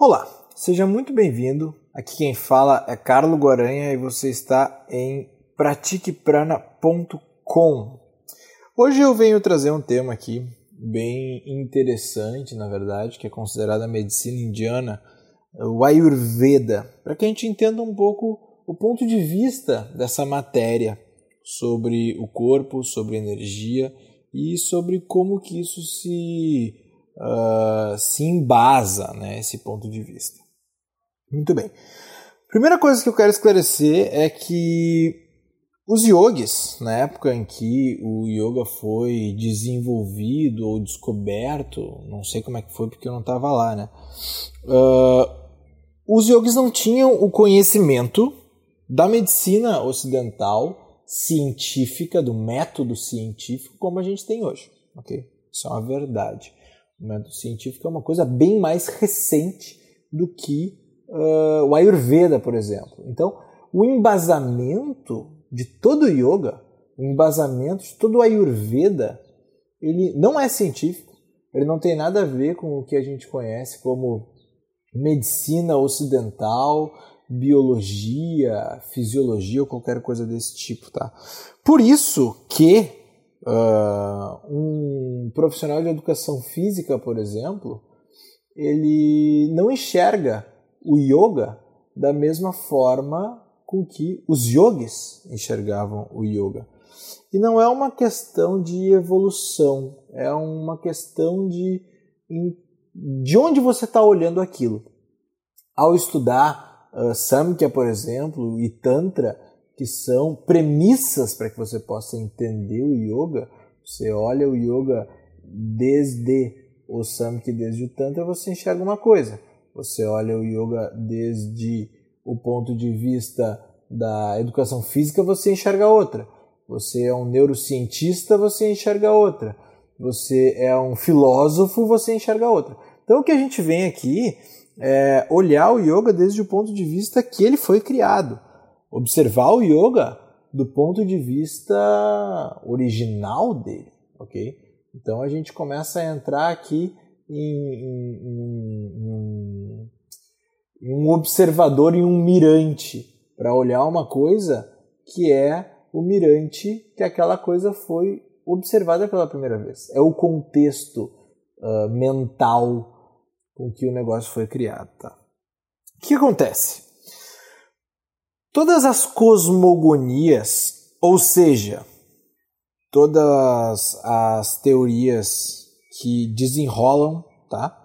Olá, seja muito bem-vindo. Aqui quem fala é Carlo Guaranha e você está em pratiqueprana.com. Hoje eu venho trazer um tema aqui bem interessante, na verdade, que é considerada a medicina indiana, o Ayurveda, para que a gente entenda um pouco o ponto de vista dessa matéria sobre o corpo, sobre energia e sobre como que isso se, uh, se embasa, né, esse ponto de vista. Muito bem. Primeira coisa que eu quero esclarecer é que os yogis, na época em que o yoga foi desenvolvido ou descoberto, não sei como é que foi porque eu não estava lá, né? Uh, os yogis não tinham o conhecimento da medicina ocidental científica, do método científico como a gente tem hoje, ok? Isso é uma verdade. O método científico é uma coisa bem mais recente do que uh, o Ayurveda, por exemplo. Então, o embasamento de todo o yoga, o embasamento de todo o Ayurveda, ele não é científico, ele não tem nada a ver com o que a gente conhece como medicina ocidental, biologia, fisiologia ou qualquer coisa desse tipo, tá? Por isso que uh, um profissional de educação física, por exemplo, ele não enxerga o yoga da mesma forma com que os yogis enxergavam o yoga. E não é uma questão de evolução, é uma questão de de onde você está olhando aquilo. Ao estudar uh, Samkhya, por exemplo, e Tantra, que são premissas para que você possa entender o yoga, você olha o yoga desde o Samkhya, desde o Tantra, você enxerga uma coisa. Você olha o yoga desde o ponto de vista da educação física, você enxerga outra. Você é um neurocientista, você enxerga outra. Você é um filósofo, você enxerga outra. Então o que a gente vem aqui é olhar o yoga desde o ponto de vista que ele foi criado. Observar o yoga do ponto de vista original dele, ok? Então a gente começa a entrar aqui em, em, em, um observador e um mirante para olhar uma coisa que é o mirante que aquela coisa foi observada pela primeira vez. É o contexto uh, mental com que o negócio foi criado. Tá? O que acontece? Todas as cosmogonias, ou seja, todas as teorias que desenrolam tá?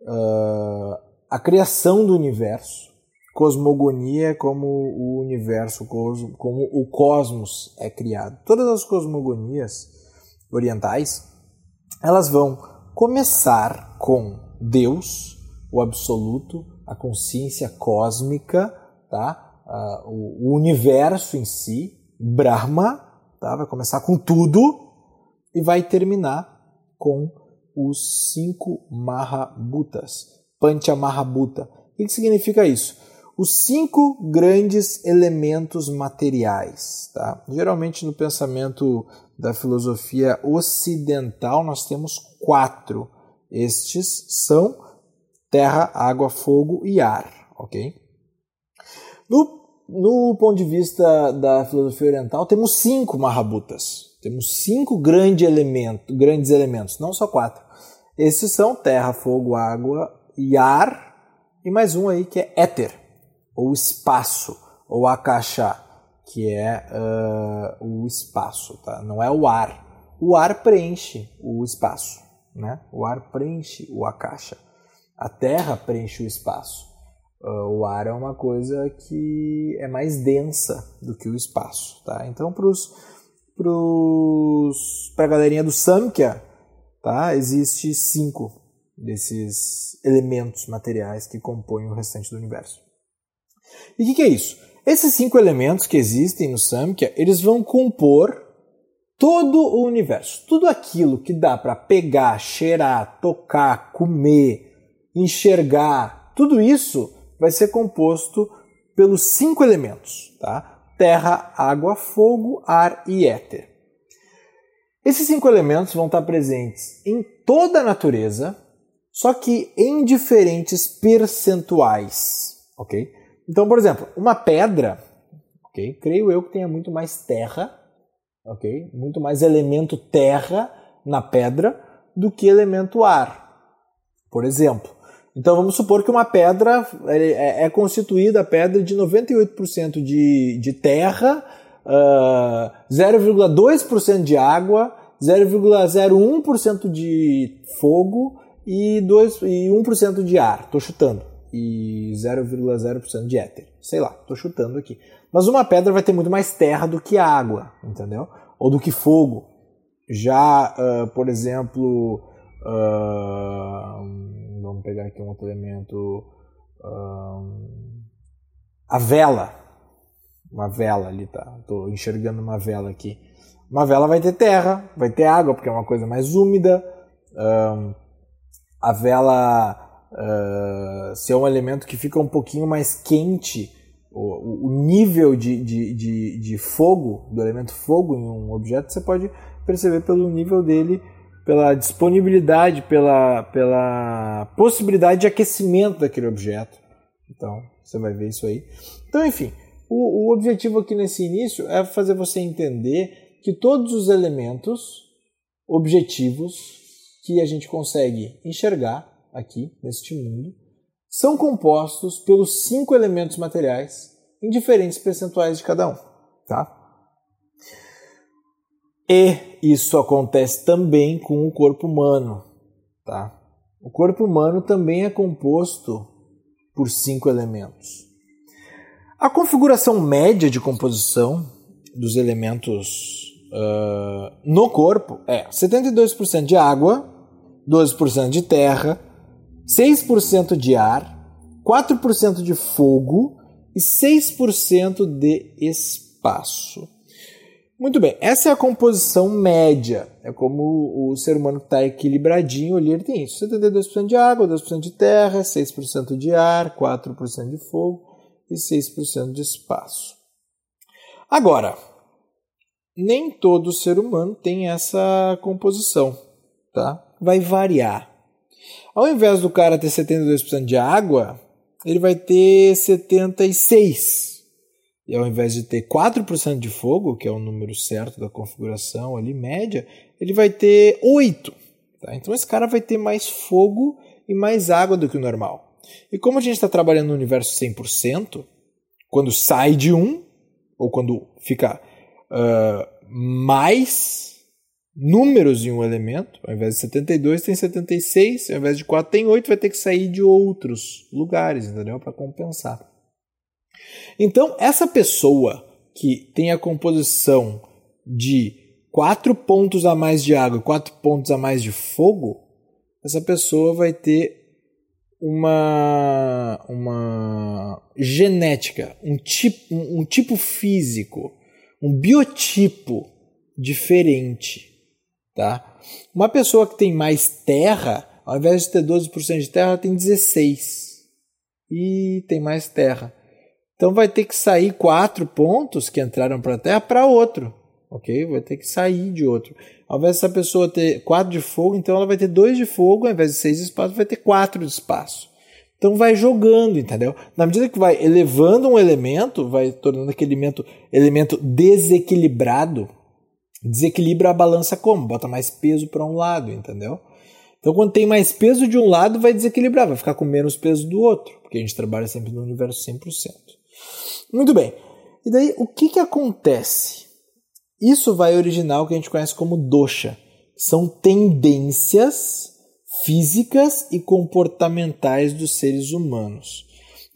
Uh, a criação do universo, cosmogonia é como o universo, como o cosmos é criado. Todas as cosmogonias orientais, elas vão começar com Deus, o absoluto, a consciência cósmica, tá? Uh, o, universo em si, Brahma, tá? vai começar com tudo e vai terminar com os cinco Mahabhutas, Pancha Mahabhuta. O que significa isso? Os cinco grandes elementos materiais. Tá? Geralmente no pensamento da filosofia ocidental nós temos quatro. Estes são terra, água, fogo e ar. ok? No, no ponto de vista da filosofia oriental, temos cinco Mahabhutas. Temos cinco grande elemento, grandes elementos, não só quatro. Esses são terra, fogo, água e ar, e mais um aí que é éter, ou espaço, ou akasha, que é uh, o espaço, tá? não é o ar. O ar preenche o espaço, né? o ar preenche o akasha. A terra preenche o espaço. Uh, o ar é uma coisa que é mais densa do que o espaço. Tá? Então, para a galerinha do Samkhya, tá? Existe cinco desses elementos materiais que compõem o restante do universo. E o que, que, é isso? Esses cinco elementos que existem no Samkhya, eles vão compor todo o universo. Tudo aquilo que dá para pegar, cheirar, tocar, comer, enxergar, tudo isso vai ser composto pelos cinco elementos, tá? Terra, água, fogo, ar e éter. Esses cinco elementos vão estar presentes em toda a natureza, só que em diferentes percentuais, ok? Então, por exemplo, uma pedra, ok? Creio eu que tenha muito mais terra, ok? Muito mais elemento terra na pedra do que elemento ar, por exemplo. Então vamos supor que uma pedra é, é constituída a pedra de 98% de, de terra, uh, 0,2% de água, 0,01% de fogo e, 2, e 1% de ar. Estou chutando. E 0,0% de éter. Sei lá, estou chutando aqui. Mas uma pedra vai ter muito mais terra do que água, entendeu? Ou do que fogo. Já, uh, por exemplo, uh, vamos pegar aqui um outro elemento. Uh, a vela. Uma vela ali, tá? Estou enxergando uma vela aqui. Uma vela vai ter terra, vai ter água, porque é uma coisa mais úmida. a vela uh, ser um elemento que fica um pouquinho mais quente, o, o nível de, de, de, de, fogo, do elemento fogo em um objeto, você pode perceber pelo nível dele, pela disponibilidade, pela, pela possibilidade de aquecimento daquele objeto. Então, você vai ver isso aí. Então, enfim, o, o objetivo aqui nesse início é fazer você entender que todos os elementos objetivos que a gente consegue enxergar aqui neste mundo são compostos pelos cinco elementos materiais em diferentes percentuais de cada um, tá? E isso acontece também com o corpo humano, tá? O corpo humano também é composto por cinco elementos. A configuração média de composição dos elementos uh, no corpo é 72% de água, 12% de terra, 6% de ar, 4% de fogo e 6% de espaço. Muito bem, essa é a composição média. É como o ser humano está equilibradinho ali, ele tem isso: 72% de água, 2% de terra, 6% de ar, 4% de fogo e 6% de espaço. Agora, nem todo ser humano tem essa composição, tá? Vai variar. Ao invés do cara ter 72% de água, ele vai ter 76%. E ao invés de ter 4% de fogo, que é o número certo da configuração ali, média, ele vai ter 8%. Tá? Então esse cara vai ter mais fogo e mais água do que o normal. E como a gente está trabalhando no universo 100%, quando sai de 1, ou quando fica uh, mais números em um elemento, ao invés de 72 tem 76, ao invés de 4 tem 8, vai ter que sair de outros lugares, entendeu? Para compensar. Então, essa pessoa que tem a composição de 4 pontos a mais de água e 4 pontos a mais de fogo, essa pessoa vai ter uma, uma genética, um tipo, um, um tipo físico, um biotipo diferente Tá? Uma pessoa que tem mais terra, ao invés de ter 12% de terra, tem 16%. E tem mais terra. Então vai ter que sair quatro pontos que entraram para a terra para outro. Ok? Vai ter que sair de outro. Ao invés dessa pessoa ter 4 de fogo, então ela vai ter 2 de fogo, ao invés de 6 de espaço, vai ter 4 de espaço. Então vai jogando, entendeu? Na medida que vai elevando um elemento, vai tornando aquele elemento, elemento desequilibrado, desequilibra a balança como? Bota mais peso para um lado, entendeu? Então, quando tem mais peso de um lado, vai desequilibrar, vai ficar com menos peso do outro, porque a gente trabalha sempre no universo 100%. Muito bem. E daí, o que, que acontece? Isso vai originar o que a gente conhece como dosha. São tendências físicas e comportamentais dos seres humanos.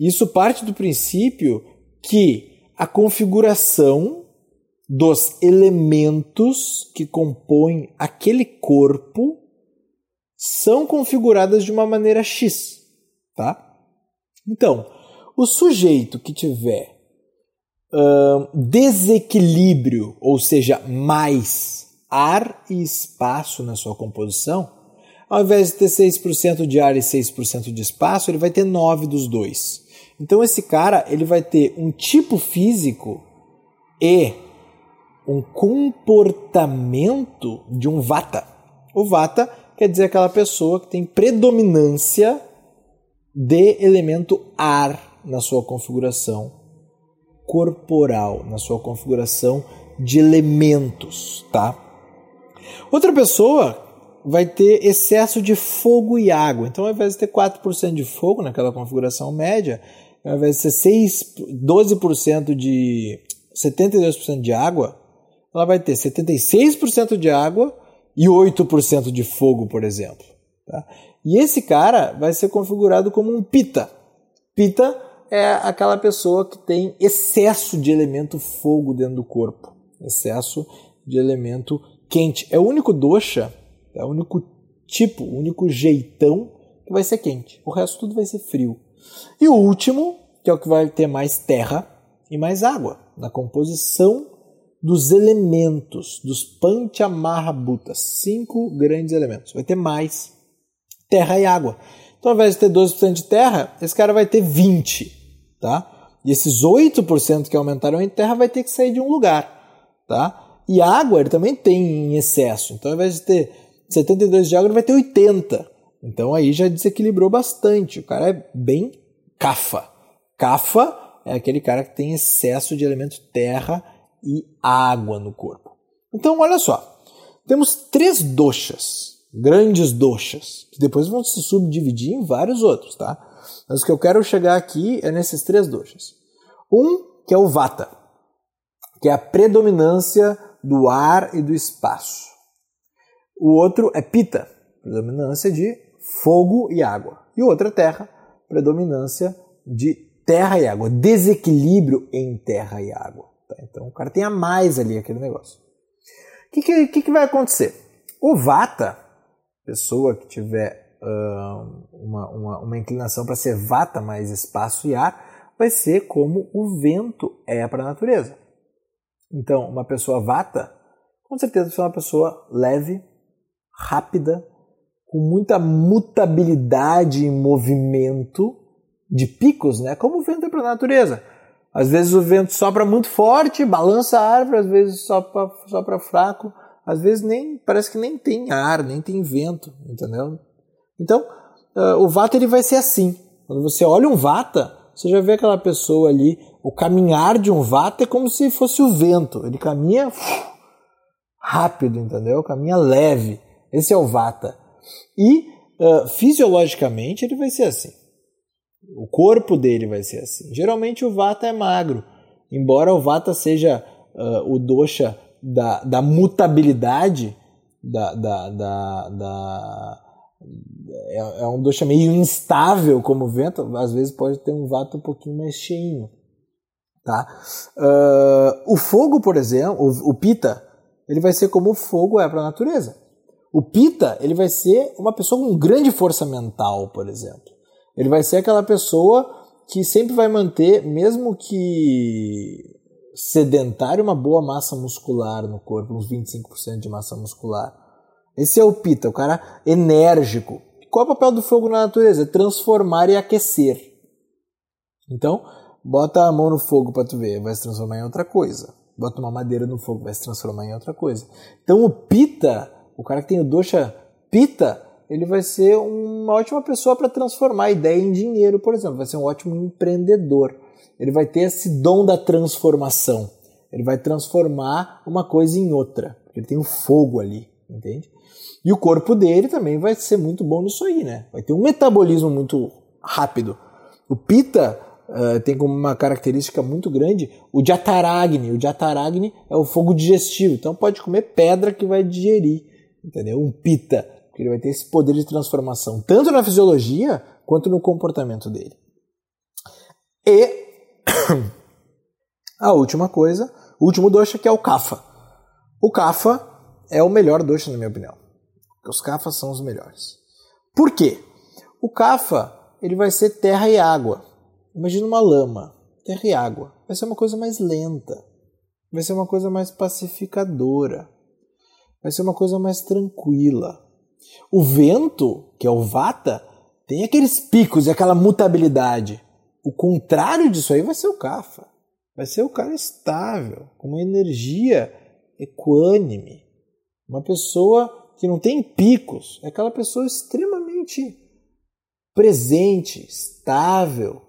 Isso parte do princípio que a configuração dos elementos que compõem aquele corpo são configuradas de uma maneira X, tá? Então, o sujeito que tiver desequilíbrio, ou seja, mais ar e espaço na sua composição, ao invés de ter 6% de ar e 6% de espaço, ele vai ter 9 dos dois. Então esse cara, ele vai ter um tipo físico e um comportamento de um vata. O vata quer dizer aquela pessoa que tem predominância de elemento ar na sua configuração corporal, na sua configuração de elementos, tá? Outra pessoa vai ter excesso de fogo e água. Então, ao invés de ter 4% de fogo naquela configuração média, ao invés de ter 6, 12% de 72% de água, ela vai ter 76% de água e 8% de fogo, por exemplo. Tá? E esse cara vai ser configurado como um pita. Pita é aquela pessoa que tem excesso de elemento fogo dentro do corpo, excesso de elemento quente. É o único dosha, é o único tipo, o único jeitão que vai ser quente. O resto tudo vai ser frio. E o último, que é o que vai ter mais terra e mais água na composição dos elementos, dos Panchamahabhutas, cinco grandes elementos. Vai ter mais terra e água. Então, ao invés de ter 12% de terra, esse cara vai ter 20%. Tá? E esses 8% que aumentaram em terra vai ter que sair de um lugar. Tá? E água ele também tem em excesso. Então, ao invés de ter 72 de água, ele vai ter 80. Então aí já desequilibrou bastante. O cara é bem cafa. Cafa é aquele cara que tem excesso de elemento terra e água no corpo. Então, olha só. Temos três doshas, grandes doshas, que depois vão se subdividir em vários outros, tá? Mas o que eu quero chegar aqui é nesses três doshas. Um, que é o vata, que é a predominância do ar e do espaço. O outro é pita, predominância de fogo e água. E o outro é terra, predominância de terra e água, desequilíbrio em terra e água. Tá? Então o cara tem a mais ali aquele negócio. O que, que, que, vai acontecer? O vata, pessoa que tiver uh, uma, uma, uma inclinação para ser vata mais espaço e ar, vai ser como o vento é para a natureza. Então, uma pessoa vata, com certeza vai ser uma pessoa leve, rápida, com muita mutabilidade em movimento de picos, né? Como o vento é para a natureza. Às vezes o vento sopra muito forte, balança a árvore, às vezes sopra, sopra fraco, às vezes nem parece que nem tem ar, nem tem vento, entendeu? Então, uh, o vata ele vai ser assim. Quando você olha um vata, você já vê aquela pessoa ali, o caminhar de um vata é como se fosse o vento. Ele caminha rápido, entendeu? Caminha leve. Esse é o vata. E uh, fisiologicamente ele vai ser assim. O corpo dele vai ser assim. Geralmente o vata é magro, embora o vata seja uh, o dosha da, da mutabilidade, da, da, da, da é, é, um dosha meio instável como vento, às vezes pode ter um vata um pouquinho mais cheinho. Tá? Uh, o fogo, por exemplo, o, o pita, ele vai ser como o fogo é para a natureza. O pita, ele vai ser uma pessoa com grande força mental, por exemplo. Ele vai ser aquela pessoa que sempre vai manter, mesmo que sedentário, uma boa massa muscular no corpo, uns 25% de massa muscular. Esse é o Pita, o cara enérgico. Qual é o papel do fogo na natureza? É transformar e aquecer. Então, bota a mão no fogo para tu ver, vai se transformar em outra coisa. Bota uma madeira no fogo, vai se transformar em outra coisa. Então, o Pita, o cara que tem o dosha Pita, ele vai ser uma ótima pessoa para transformar a ideia em dinheiro, por exemplo. Vai ser um ótimo empreendedor. Ele vai ter esse dom da transformação. Ele vai transformar uma coisa em outra. Ele tem o um fogo ali, entende? E o corpo dele também vai ser muito bom nisso aí, né? Vai ter um metabolismo muito rápido. O Pita uh, tem como uma característica muito grande o Jataragni. O Jataragni é o fogo digestivo. Então pode comer pedra que vai digerir, entendeu? Um Pita porque ele vai ter esse poder de transformação, tanto na fisiologia quanto no comportamento dele. E a última coisa, o último dosha que é o Kapha. O Kapha é o melhor dosha, na minha opinião. Os Kaphas são os melhores. Por quê? O Kapha ele vai ser terra e água. Imagina uma lama, terra e água. Vai ser uma coisa mais lenta. Vai ser uma coisa mais pacificadora. Vai ser uma coisa mais tranquila. O vento, que é o vata, tem aqueles picos e aquela mutabilidade. O contrário disso aí vai ser o kapha. Vai ser o cara estável, com uma energia equânime. Uma pessoa que não tem picos é aquela pessoa extremamente presente, estável,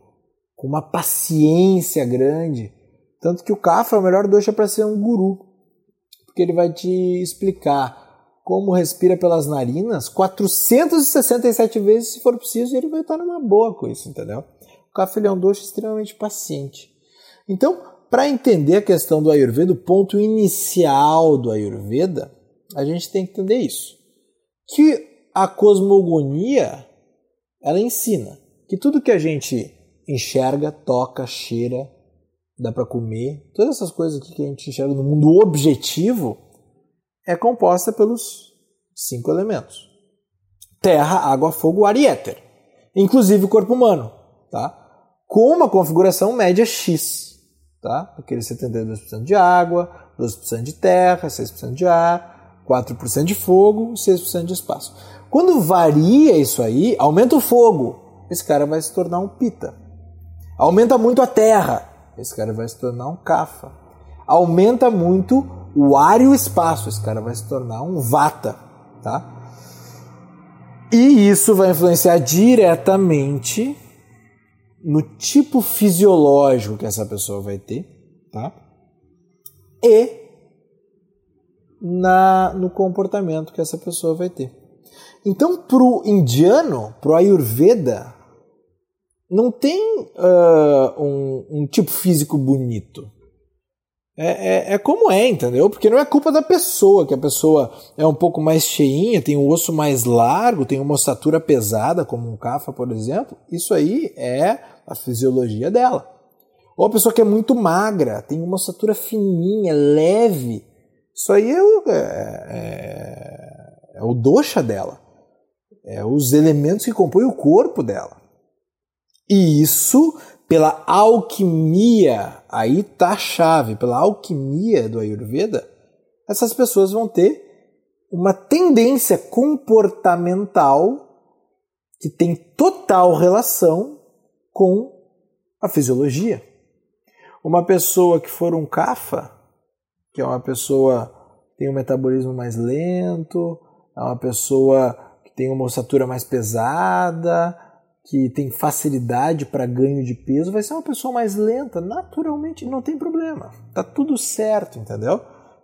com uma paciência grande. Tanto que o Kafa é o melhor dosha para ser um guru, porque ele vai te explicar como respira pelas narinas 467 vezes se for preciso e ele vai estar numa boa com isso, entendeu? O Kafa é um dosha extremamente paciente. Então, para entender a questão do Ayurveda, o ponto inicial do Ayurveda, a gente tem que entender isso. Que a cosmogonia, ela ensina que tudo que a gente enxerga, toca, cheira, dá para comer, todas essas coisas que a gente enxerga no mundo objetivo, é composta pelos cinco elementos: terra, água, fogo, ar e éter, inclusive o corpo humano, tá? Com uma configuração média X, tá? Aqueles 72% de água, 12% de terra, 6% de ar, 4% de fogo, 6% de espaço. Quando varia isso aí, aumenta o fogo, esse cara vai se tornar um pita. Aumenta muito a terra, esse cara vai se tornar um cafa. Aumenta muito o ar e o espaço, esse cara vai se tornar um vata, tá? E isso vai influenciar diretamente no tipo fisiológico que essa pessoa vai ter, tá? E na, no comportamento que essa pessoa vai ter. Então, para o indiano, para o Ayurveda, não tem uh, um, um, tipo físico bonito. É, é, é, como é, entendeu? Porque não é culpa da pessoa, que a pessoa é um pouco mais cheinha, tem um osso mais largo, tem uma ossatura pesada, como um cafa, por exemplo. Isso aí é a fisiologia dela. Ou a pessoa que é muito magra, tem uma ossatura fininha, leve. Isso aí é o, é, é, é o doxa dela. É os elementos que compõem o corpo dela. E isso, pela alquimia, aí tá a chave, pela alquimia do Ayurveda, essas pessoas vão ter uma tendência comportamental que tem total relação com a fisiologia. Uma pessoa que for um kafa, que é uma pessoa que tem um metabolismo mais lento, é uma pessoa que tem uma ossatura mais pesada, que tem facilidade para ganho de peso, vai ser uma pessoa mais lenta, naturalmente, não tem problema. Tá tudo certo, entendeu?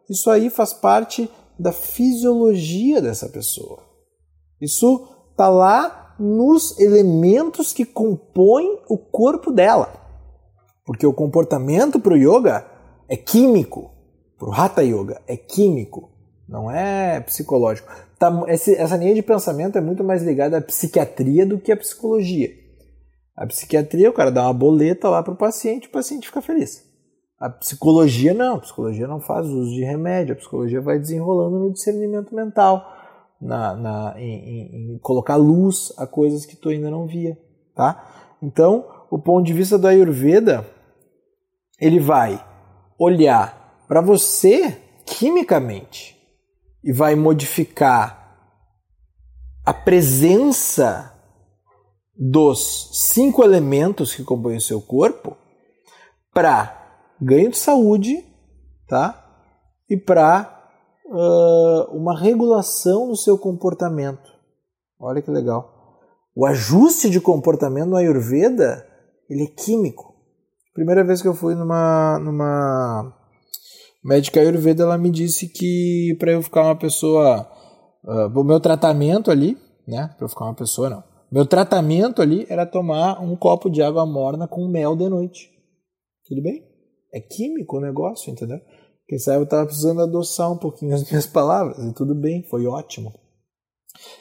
Isso aí faz parte da fisiologia dessa pessoa. Isso tá lá nos elementos que compõem o corpo dela. Porque o comportamento para o yoga é químico, o hatha yoga é químico, não é psicológico tá, esse, essa linha de pensamento é muito mais ligada à psiquiatria do que à psicologia. A psiquiatria, o cara dá uma boleta lá para o paciente, o paciente fica feliz. A psicologia não, a psicologia não faz uso de remédio, a psicologia vai desenrolando no discernimento mental, na, na em, em, em, colocar luz a coisas que tu ainda não via, tá? Então, o ponto de vista do Ayurveda, ele vai olhar para você quimicamente, e vai modificar a presença dos cinco elementos que compõem o seu corpo para ganho de saúde, tá? E para uh, uma regulação no seu comportamento. Olha que legal. O ajuste de comportamento no Ayurveda ele é químico. Primeira vez que eu fui numa numa médica Ayurveda ela me disse que para eu ficar uma pessoa, uh, o meu tratamento ali, né, para eu ficar uma pessoa não, meu tratamento ali era tomar um copo de água morna com mel de noite. Tudo bem? É químico o negócio, entendeu? Quem sabe eu estava precisando adoçar um pouquinho as minhas palavras e tudo bem, foi ótimo.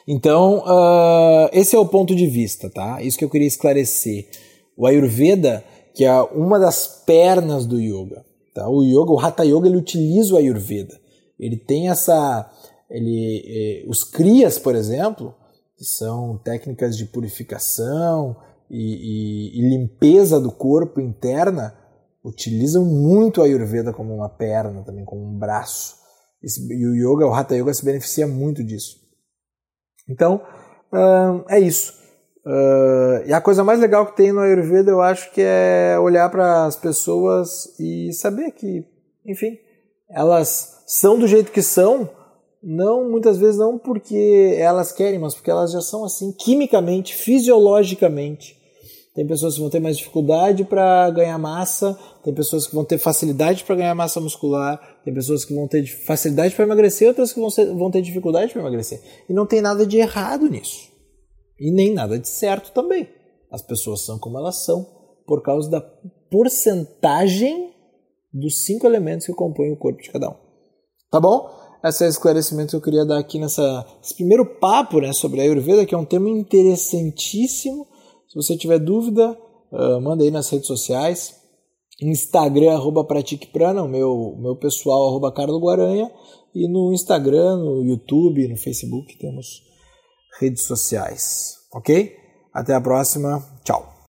Então, uh, esse é o ponto de vista, tá? Isso que eu queria esclarecer. O Ayurveda, que é uma das pernas do yoga, Tá? O yoga, o Hatha Yoga, ele utiliza o Ayurveda. Ele tem essa. Ele, eh, os Kriyas, por exemplo, que são técnicas de purificação e, e, e limpeza do corpo interna, utilizam muito o Ayurveda como uma perna, também como um braço. E o yoga, o Hatha Yoga se beneficia muito disso. Então, é isso. Uh, e a coisa mais legal que tem no Ayurveda, eu acho que é olhar para as pessoas e saber que, enfim, elas são do jeito que são não muitas vezes não porque elas querem, mas porque elas já são assim quimicamente, fisiologicamente. Tem pessoas que vão ter mais dificuldade para ganhar massa, tem pessoas que vão ter facilidade para ganhar massa muscular, tem pessoas que vão ter facilidade para emagrecer, outras que vão, ser, vão ter dificuldade para emagrecer. E não tem nada de errado nisso. E nem nada de certo também. As pessoas são como elas são por causa da porcentagem dos cinco elementos que compõem o corpo de cada um. Tá bom? Esse é o esclarecimento que eu queria dar aqui nessa, nesse primeiro papo né, sobre a Ayurveda, que é um tema interessantíssimo. Se você tiver dúvida, uh, manda aí nas redes sociais. Instagram, arroba Prana, o meu, meu pessoal, arroba Carlos Guaranha. E no Instagram, no YouTube, no Facebook, temos redes sociais. Ok? Até a próxima. Tchau.